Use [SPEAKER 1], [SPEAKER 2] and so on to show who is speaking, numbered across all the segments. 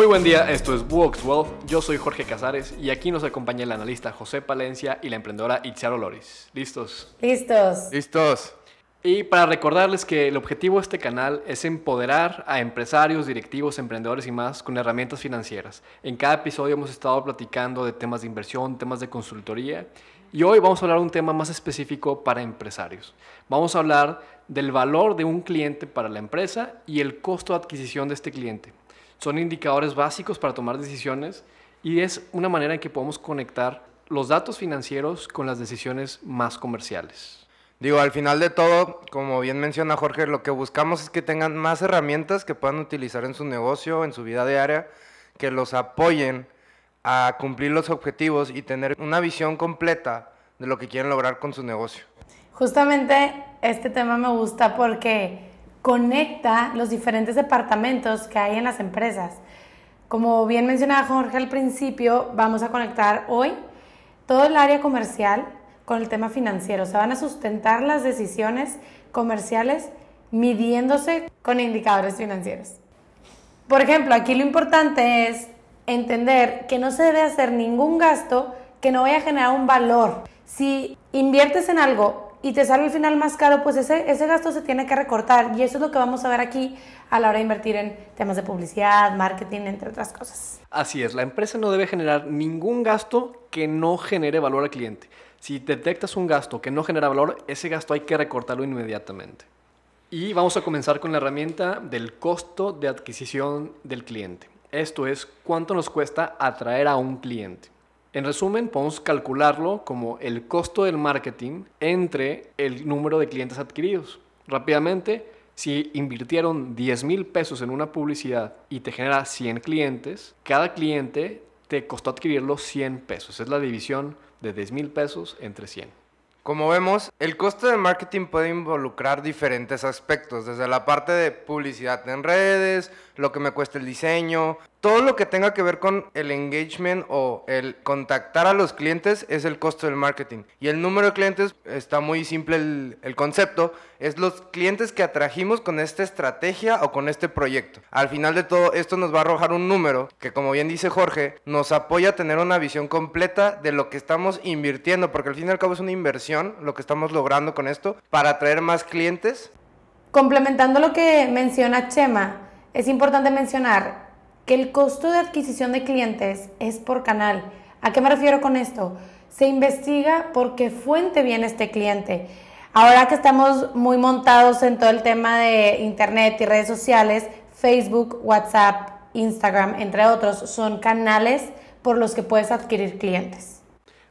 [SPEAKER 1] Muy buen día, esto es Vox Wealth. Yo soy Jorge Casares y aquí nos acompaña el analista José Palencia y la emprendedora Itziaro Loris. ¿Listos?
[SPEAKER 2] Listos.
[SPEAKER 3] Listos.
[SPEAKER 1] Y para recordarles que el objetivo de este canal es empoderar a empresarios, directivos, emprendedores y más con herramientas financieras. En cada episodio hemos estado platicando de temas de inversión, temas de consultoría y hoy vamos a hablar de un tema más específico para empresarios. Vamos a hablar del valor de un cliente para la empresa y el costo de adquisición de este cliente. Son indicadores básicos para tomar decisiones y es una manera en que podemos conectar los datos financieros con las decisiones más comerciales.
[SPEAKER 3] Digo, al final de todo, como bien menciona Jorge, lo que buscamos es que tengan más herramientas que puedan utilizar en su negocio, en su vida diaria, que los apoyen a cumplir los objetivos y tener una visión completa de lo que quieren lograr con su negocio.
[SPEAKER 2] Justamente este tema me gusta porque conecta los diferentes departamentos que hay en las empresas. Como bien mencionaba Jorge al principio, vamos a conectar hoy todo el área comercial, con el tema financiero. Se van a sustentar las decisiones comerciales midiéndose con indicadores financieros. Por ejemplo, aquí lo importante es entender que no se debe hacer ningún gasto que no vaya a generar un valor. Si inviertes en algo y te sale al final más caro, pues ese, ese gasto se tiene que recortar y eso es lo que vamos a ver aquí a la hora de invertir en temas de publicidad, marketing, entre otras cosas.
[SPEAKER 1] Así es, la empresa no debe generar ningún gasto que no genere valor al cliente. Si detectas un gasto que no genera valor, ese gasto hay que recortarlo inmediatamente. Y vamos a comenzar con la herramienta del costo de adquisición del cliente. Esto es cuánto nos cuesta atraer a un cliente. En resumen, podemos calcularlo como el costo del marketing entre el número de clientes adquiridos. Rápidamente, si invirtieron 10 mil pesos en una publicidad y te genera 100 clientes, cada cliente te costó adquirirlo 100 pesos. Es la división de 10 mil pesos entre 100.
[SPEAKER 3] Como vemos, el costo de marketing puede involucrar diferentes aspectos, desde la parte de publicidad en redes, lo que me cuesta el diseño, todo lo que tenga que ver con el engagement o el contactar a los clientes es el costo del marketing. Y el número de clientes está muy simple el, concepto, es los clientes que atrajimos con esta estrategia o con este proyecto. Al final de todo, esto nos va a arrojar un número que como bien dice Jorge, nos apoya a tener una visión completa de lo que estamos invirtiendo, porque al fin y al cabo es una inversión lo que estamos logrando con esto para atraer más clientes.
[SPEAKER 2] Complementando lo que menciona Chema, es importante mencionar que el costo de adquisición de clientes es por canal. ¿A qué me refiero con esto? Se investiga por qué fuente viene este cliente. Ahora que estamos muy montados en todo el tema de Internet y redes sociales, Facebook, WhatsApp, Instagram, entre otros, son canales por los que puedes adquirir clientes.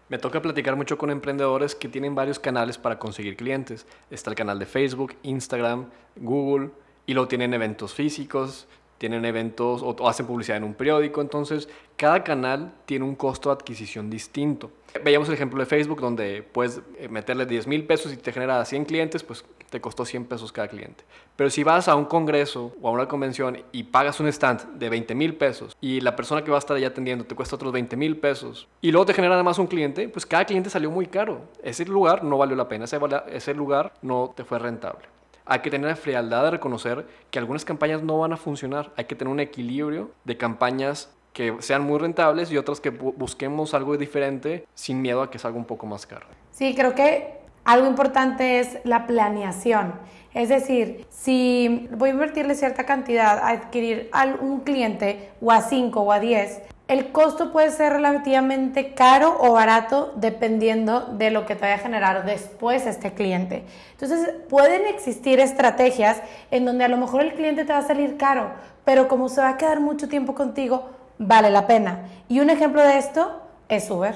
[SPEAKER 1] Me toca platicar mucho con emprendedores que tienen varios canales para conseguir clientes. Está el canal de Facebook, Instagram, Google, y luego tienen eventos físicos, tienen eventos o, hacen publicidad en un periódico, entonces cada canal tiene un costo de adquisición distinto. Veíamos el ejemplo de Facebook donde puedes eh, meterle 10 mil pesos y te genera 100 clientes, pues te costó 100 pesos cada cliente. Pero si vas a un congreso o a una convención y pagas un stand de 20 mil pesos y la persona que va a estar allá atendiendo te cuesta otros 20 mil pesos y luego te genera además un cliente, pues cada cliente salió muy caro. Ese lugar no valió la pena, ese lugar no te fue rentable hay que tener la frialdad de reconocer que algunas campañas no van a funcionar. Hay que tener un equilibrio de campañas que sean muy rentables y otras que busquemos algo diferente sin miedo a que salga un poco más caro.
[SPEAKER 2] Sí, creo que algo importante es la planeación. Es decir, si voy a invertirle cierta cantidad a adquirir a un cliente o a 5 o a 10, el costo puede ser relativamente caro o barato dependiendo de lo que te vaya a generar después este cliente. Entonces, pueden existir estrategias en donde a lo mejor el cliente te va a salir caro, pero como se va a quedar mucho tiempo contigo, vale la pena. Y un ejemplo de esto es Uber.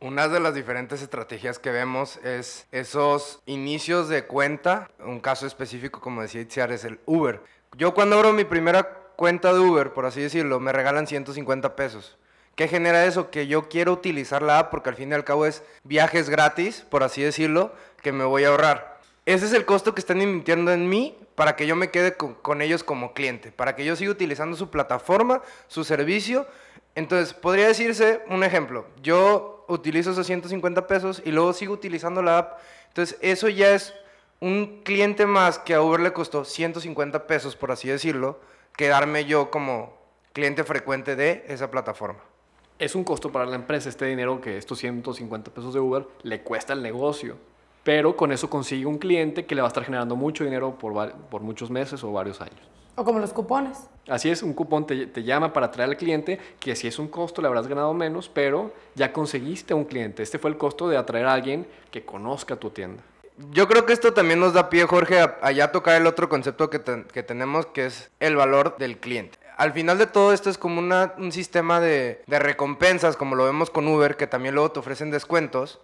[SPEAKER 3] Una de las diferentes estrategias que vemos es esos inicios de cuenta. Un caso específico, como decía Itziar, es el Uber. Yo cuando abro mi primera cuenta de Uber, por así decirlo, me regalan 150 pesos. ¿Qué genera eso? Que yo quiero utilizar la app porque al fin y al cabo es viajes gratis, por así decirlo, que me voy a ahorrar. Ese es el costo que están invirtiendo en mí para que yo me quede con, ellos como cliente, para que yo siga utilizando su plataforma, su servicio. Entonces, podría decirse un ejemplo, yo utilizo esos 150 pesos y luego sigo utilizando la app. Entonces, eso ya es un cliente más que a Uber le costó 150 pesos, por así decirlo, quedarme yo como cliente frecuente de esa plataforma.
[SPEAKER 1] Es un costo para la empresa este dinero que estos 150 pesos de Uber le cuesta el negocio, pero con eso consigue un cliente que le va a estar generando mucho dinero por, por muchos meses o varios años.
[SPEAKER 2] O como los cupones.
[SPEAKER 1] Así es, un cupón te, te, llama para atraer al cliente, que si es un costo le habrás ganado menos, pero ya conseguiste un cliente. Este fue el costo de atraer a alguien que conozca tu tienda.
[SPEAKER 3] Yo creo que esto también nos da pie, Jorge, a, ya tocar el otro concepto que, que, tenemos, que es el valor del cliente. Al final de todo esto es como un sistema de, de recompensas, como lo vemos con Uber, que también luego te ofrecen descuentos.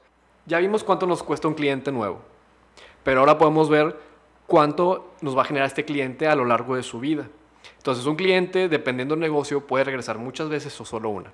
[SPEAKER 1] Ya vimos cuánto nos cuesta un cliente nuevo, pero ahora podemos ver cuánto nos va a generar este cliente a lo largo de su vida. Entonces, un cliente, dependiendo del negocio, puede regresar muchas veces o solo una.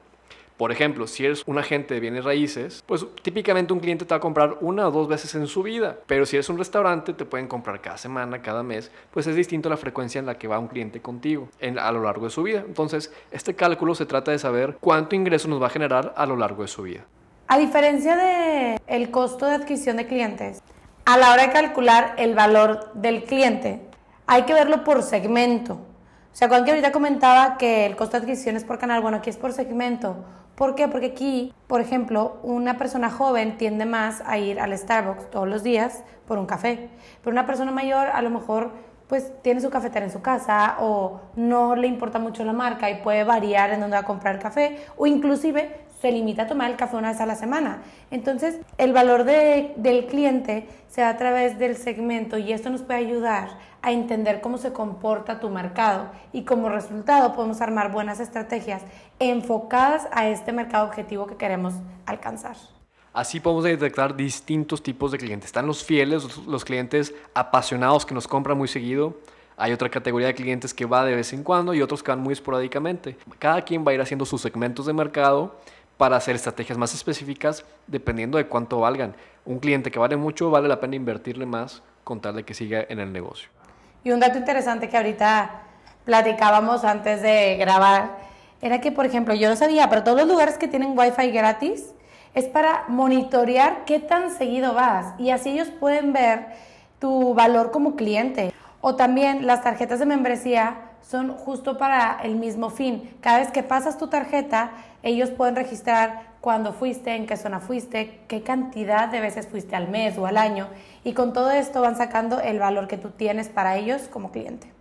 [SPEAKER 1] Por ejemplo, si eres un agente de bienes raíces, pues típicamente un cliente te va a comprar una o dos veces en su vida. Pero si eres un restaurante, te pueden comprar cada semana, cada mes, pues es distinto la frecuencia en la que va un cliente contigo en, a lo largo de su vida. Entonces, este cálculo se trata de saber cuánto ingreso nos va a generar a lo largo de su vida.
[SPEAKER 2] A diferencia del el costo de adquisición de clientes, a la hora de calcular el valor del cliente, hay que verlo por segmento. O sea, cuando ahorita comentaba que el costo de adquisición es por canal, bueno, aquí es por segmento. ¿Por qué? Porque aquí, por ejemplo, una persona joven tiende más a ir al Starbucks todos los días por un café. Pero una persona mayor a lo mejor pues tiene su cafetera en su casa o no le importa mucho la marca y puede variar en dónde va a comprar café o inclusive se limita a tomar el café una vez a la semana. Entonces, el valor de, del cliente se da a través del segmento y esto nos puede ayudar a entender cómo se comporta tu mercado y como resultado podemos armar buenas estrategias enfocadas a este mercado objetivo que queremos alcanzar.
[SPEAKER 1] Así podemos detectar distintos tipos de clientes. Están los fieles, los clientes apasionados que nos compran muy seguido. Hay otra categoría de clientes que va de vez en cuando y otros que van muy esporádicamente. Cada quien va a ir haciendo sus segmentos de mercado para hacer estrategias más específicas dependiendo de cuánto valgan. Un cliente que vale mucho vale la pena invertirle más con tal de que siga en el negocio.
[SPEAKER 2] Y un dato interesante que ahorita platicábamos antes de grabar era que, por ejemplo, yo no sabía, pero todos los lugares que tienen Wi-Fi gratis es para monitorear qué tan seguido vas y así ellos pueden ver tu valor como cliente. O también las tarjetas de membresía son justo para el mismo fin. Cada vez que pasas tu tarjeta, ellos pueden registrar cuándo fuiste, en qué zona fuiste, qué cantidad de veces fuiste al mes o al año. Y con todo esto van sacando el valor que tú tienes para ellos como cliente.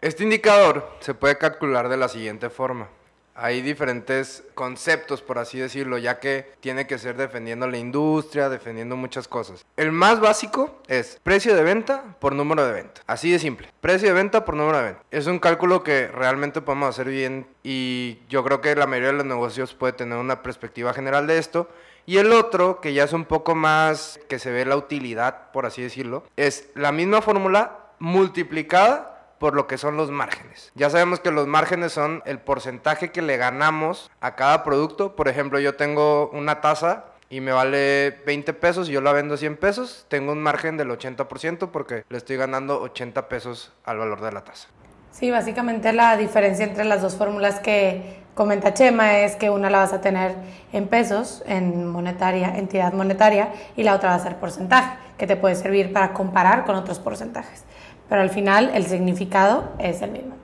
[SPEAKER 3] Este indicador se puede calcular de la siguiente forma. Hay diferentes conceptos, por así decirlo, ya que tiene que ser defendiendo la industria, defendiendo muchas cosas. El más básico es precio de venta por número de venta. Así de simple. Precio de venta por número de venta. Es un cálculo que realmente podemos hacer bien y yo creo que la mayoría de los negocios puede tener una perspectiva general de esto. Y el otro, que ya es un poco más que se ve la utilidad, por así decirlo, es la misma fórmula multiplicada por lo que son los márgenes. Ya sabemos que los márgenes son el porcentaje que le ganamos a cada producto. Por ejemplo, yo tengo una taza y me vale 20 pesos y yo la vendo a 100 pesos, tengo un margen del 80% porque le estoy ganando 80 pesos al valor de la taza.
[SPEAKER 2] Sí, básicamente la diferencia entre las dos fórmulas que comenta Chema es que una la vas a tener en pesos, en monetaria, entidad monetaria, y la otra va a ser porcentaje, que te puede servir para comparar con otros porcentajes pero al final el significado es el mismo.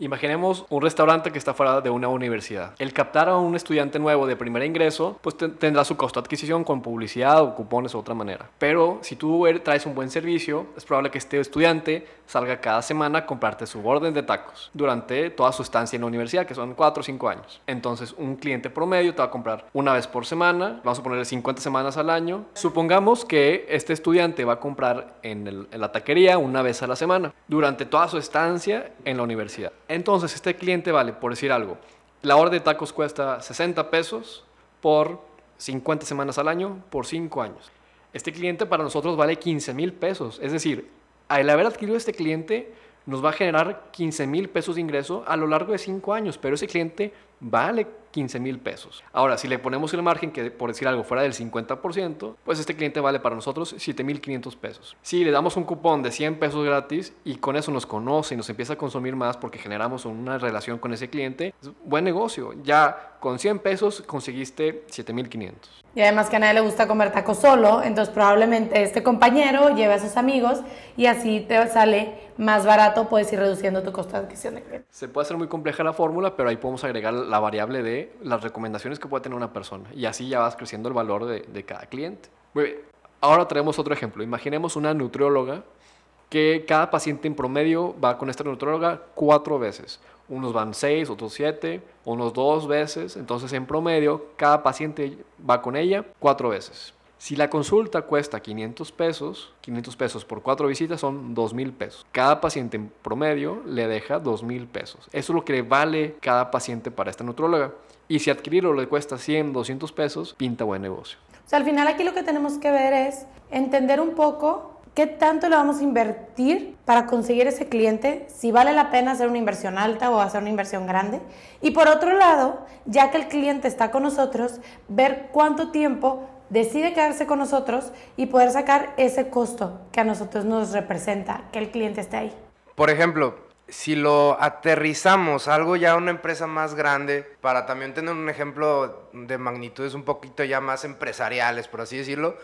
[SPEAKER 1] Imaginemos un restaurante que está fuera de una universidad. El captar a un estudiante nuevo de primer ingreso, pues tendrá su costo de adquisición con publicidad o cupones o otra manera. Pero si tú er, traes un buen servicio, es probable que este estudiante salga cada semana a comprarte su orden de tacos durante toda su estancia en la universidad, que son 4 o 5 años. Entonces, un cliente promedio te va a comprar una vez por semana, vamos a ponerle 50 semanas al año. Supongamos que este estudiante va a comprar en, en la taquería una vez a la semana durante toda su estancia en la universidad. Entonces, este cliente vale, por decir algo, la orden de tacos cuesta 60 pesos por 50 semanas al año por 5 años. Este cliente para nosotros vale 15 mil pesos. Es decir, al haber adquirido este cliente, nos va a generar 15 mil pesos de ingreso a lo largo de 5 años, pero ese cliente vale 15 mil pesos. Ahora, si le ponemos el margen que, por decir algo, fuera del 50%, pues este cliente vale para nosotros 7 mil 500 pesos. Si le damos un cupón de 100 pesos gratis y con eso nos conoce y nos empieza a consumir más porque generamos una relación con ese cliente, buen negocio. Ya con 100 pesos conseguiste 7 mil 500.
[SPEAKER 2] Y además que a nadie le gusta comer tacos solo, entonces probablemente este compañero lleve a sus amigos y así te sale más barato puedes ir reduciendo tu costo de adquisición de clientes.
[SPEAKER 1] Se puede hacer muy compleja la fórmula, pero ahí podemos agregar la variable de las recomendaciones que puede tener una persona. Y así ya vas creciendo el valor de, de cada cliente. Muy bien. Ahora traemos otro ejemplo. Imaginemos una nutrióloga que cada paciente en promedio va con esta nutrióloga cuatro veces. Unos van seis, otros siete, unos dos veces. Entonces, en promedio, cada paciente va con ella cuatro veces. Si la consulta cuesta 500 pesos, 500 pesos por cuatro visitas son 2 mil pesos. Cada paciente en promedio le deja 2 mil pesos. Eso es lo que vale cada paciente para esta nutróloga. Y si adquirirlo le cuesta 100, 200 pesos, pinta buen negocio.
[SPEAKER 2] O sea, al final aquí lo que tenemos que ver es entender un poco qué tanto le vamos a invertir para conseguir ese cliente, si vale la pena hacer una inversión alta o hacer una inversión grande. Y por otro lado, ya que el cliente está con nosotros, ver cuánto tiempo decide quedarse con nosotros y poder sacar ese costo que a nosotros nos representa que el cliente esté ahí.
[SPEAKER 3] Por ejemplo, si lo aterrizamos algo ya una empresa más grande, para también tener un ejemplo de magnitudes un poquito ya más empresariales, por así decirlo,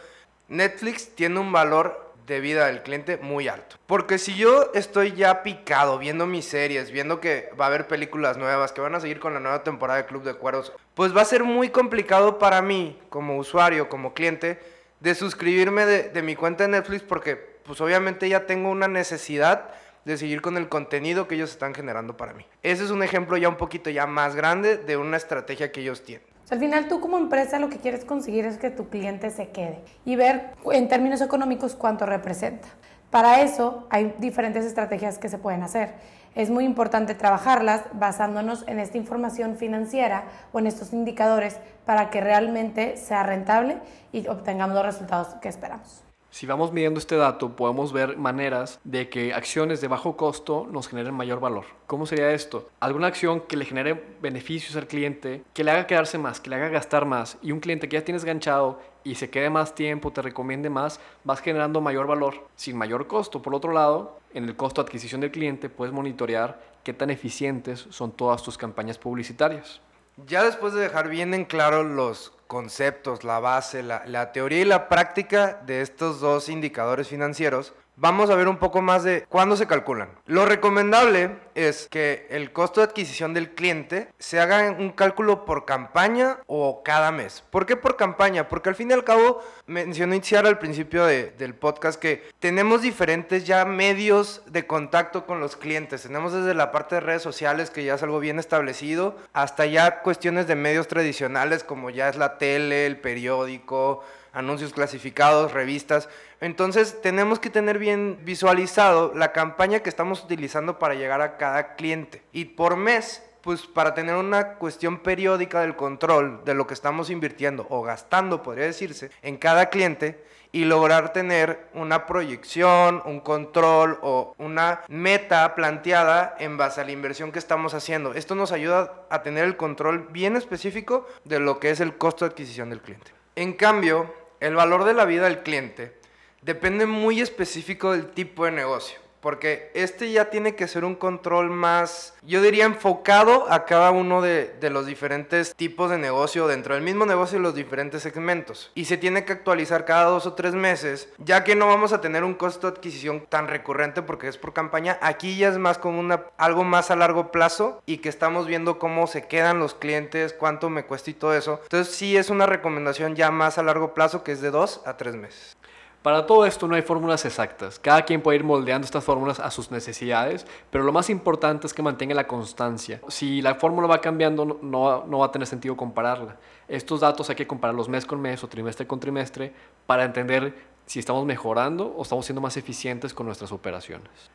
[SPEAKER 3] Netflix tiene un valor de vida del cliente muy alto. Porque si yo estoy ya picado viendo mis series, viendo que va a haber películas nuevas, que van a seguir con la nueva temporada de Club de Cueros, pues va a ser muy complicado para mí, como usuario, como cliente, de suscribirme de, de mi cuenta de Netflix porque pues obviamente ya tengo una necesidad de seguir con el contenido que ellos están generando para mí. Ese es un ejemplo ya un poquito ya más grande de una estrategia que ellos tienen.
[SPEAKER 2] Al final tú como empresa lo que quieres conseguir es que tu cliente se quede y ver en términos económicos cuánto representa. Para eso hay diferentes estrategias que se pueden hacer. Es muy importante trabajarlas basándonos en esta información financiera o en estos indicadores para que realmente sea rentable y obtengamos los resultados que esperamos.
[SPEAKER 1] Si vamos midiendo este dato, podemos ver maneras de que acciones de bajo costo nos generen mayor valor. ¿Cómo sería esto? Alguna acción que le genere beneficios al cliente, que le haga quedarse más, que le haga gastar más, y un cliente que ya tienes ganchado y se quede más tiempo, te recomiende más, vas generando mayor valor sin mayor costo. Por otro lado, en el costo adquisición del cliente puedes monitorear qué tan eficientes son todas tus campañas publicitarias.
[SPEAKER 3] Ya después de dejar bien en claro los conceptos, la base, la, la, teoría y la práctica de estos dos indicadores financieros, vamos a ver un poco más de cuándo se calculan. Lo recomendable es que el costo de adquisición del cliente se haga un cálculo por campaña o cada mes. ¿Por qué por campaña? Porque al fin y al cabo, mencionó iniciar al principio de, del podcast que tenemos diferentes ya medios de contacto con los clientes. Tenemos desde la parte de redes sociales, que ya es algo bien establecido, hasta ya cuestiones de medios tradicionales como ya es la tele, el periódico, anuncios clasificados, revistas. Entonces tenemos que tener bien visualizado la campaña que estamos utilizando para llegar a cada cliente. Y por mes, pues para tener una cuestión periódica del control de lo que estamos invirtiendo o gastando, podría decirse, en cada cliente y lograr tener una proyección, un control o una meta planteada en base a la inversión que estamos haciendo. Esto nos ayuda a tener el control bien específico de lo que es el costo de adquisición del cliente. En cambio, el valor de la vida del cliente depende muy específico del tipo de negocio. Porque este ya tiene que ser un control más, yo diría, enfocado a cada uno de, los diferentes tipos de negocio dentro del mismo negocio y los diferentes segmentos. Y se tiene que actualizar cada dos o tres meses, ya que no vamos a tener un costo de adquisición tan recurrente porque es por campaña. Aquí ya es más como una, algo más a largo plazo y que estamos viendo cómo se quedan los clientes, cuánto me cuesta y todo eso. Entonces sí es una recomendación ya más a largo plazo que es de dos a tres meses.
[SPEAKER 1] Para todo esto no hay fórmulas exactas. Cada quien puede ir moldeando estas fórmulas a sus necesidades, pero lo más importante es que mantenga la constancia. Si la fórmula va cambiando, no, no va a tener sentido compararla. Estos datos hay que compararlos mes con mes o trimestre con trimestre para entender si estamos mejorando o estamos siendo más eficientes con nuestras operaciones.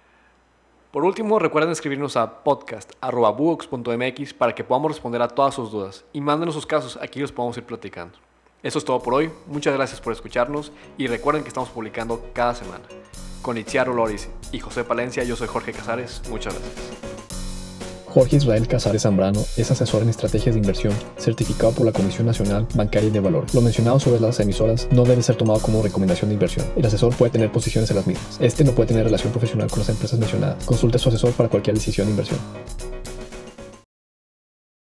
[SPEAKER 1] Por último, recuerden escribirnos a podcast.buox.mx para que podamos responder a todas sus dudas y mándenos sus casos, aquí los podemos ir platicando. Eso es todo por hoy. Muchas gracias por escucharnos y recuerden que estamos publicando cada semana. Con Itziar Loris y José Palencia, yo soy Jorge Casares. Muchas gracias.
[SPEAKER 4] Jorge Israel Casares Zambrano es asesor en estrategias de inversión, certificado por la Comisión Nacional Bancaria y de Valor. Lo mencionado sobre las emisoras no debe ser tomado como recomendación de inversión. El asesor puede tener posiciones en las mismas. Este no puede tener relación profesional con las empresas mencionadas. Consulte a su asesor para cualquier decisión de inversión.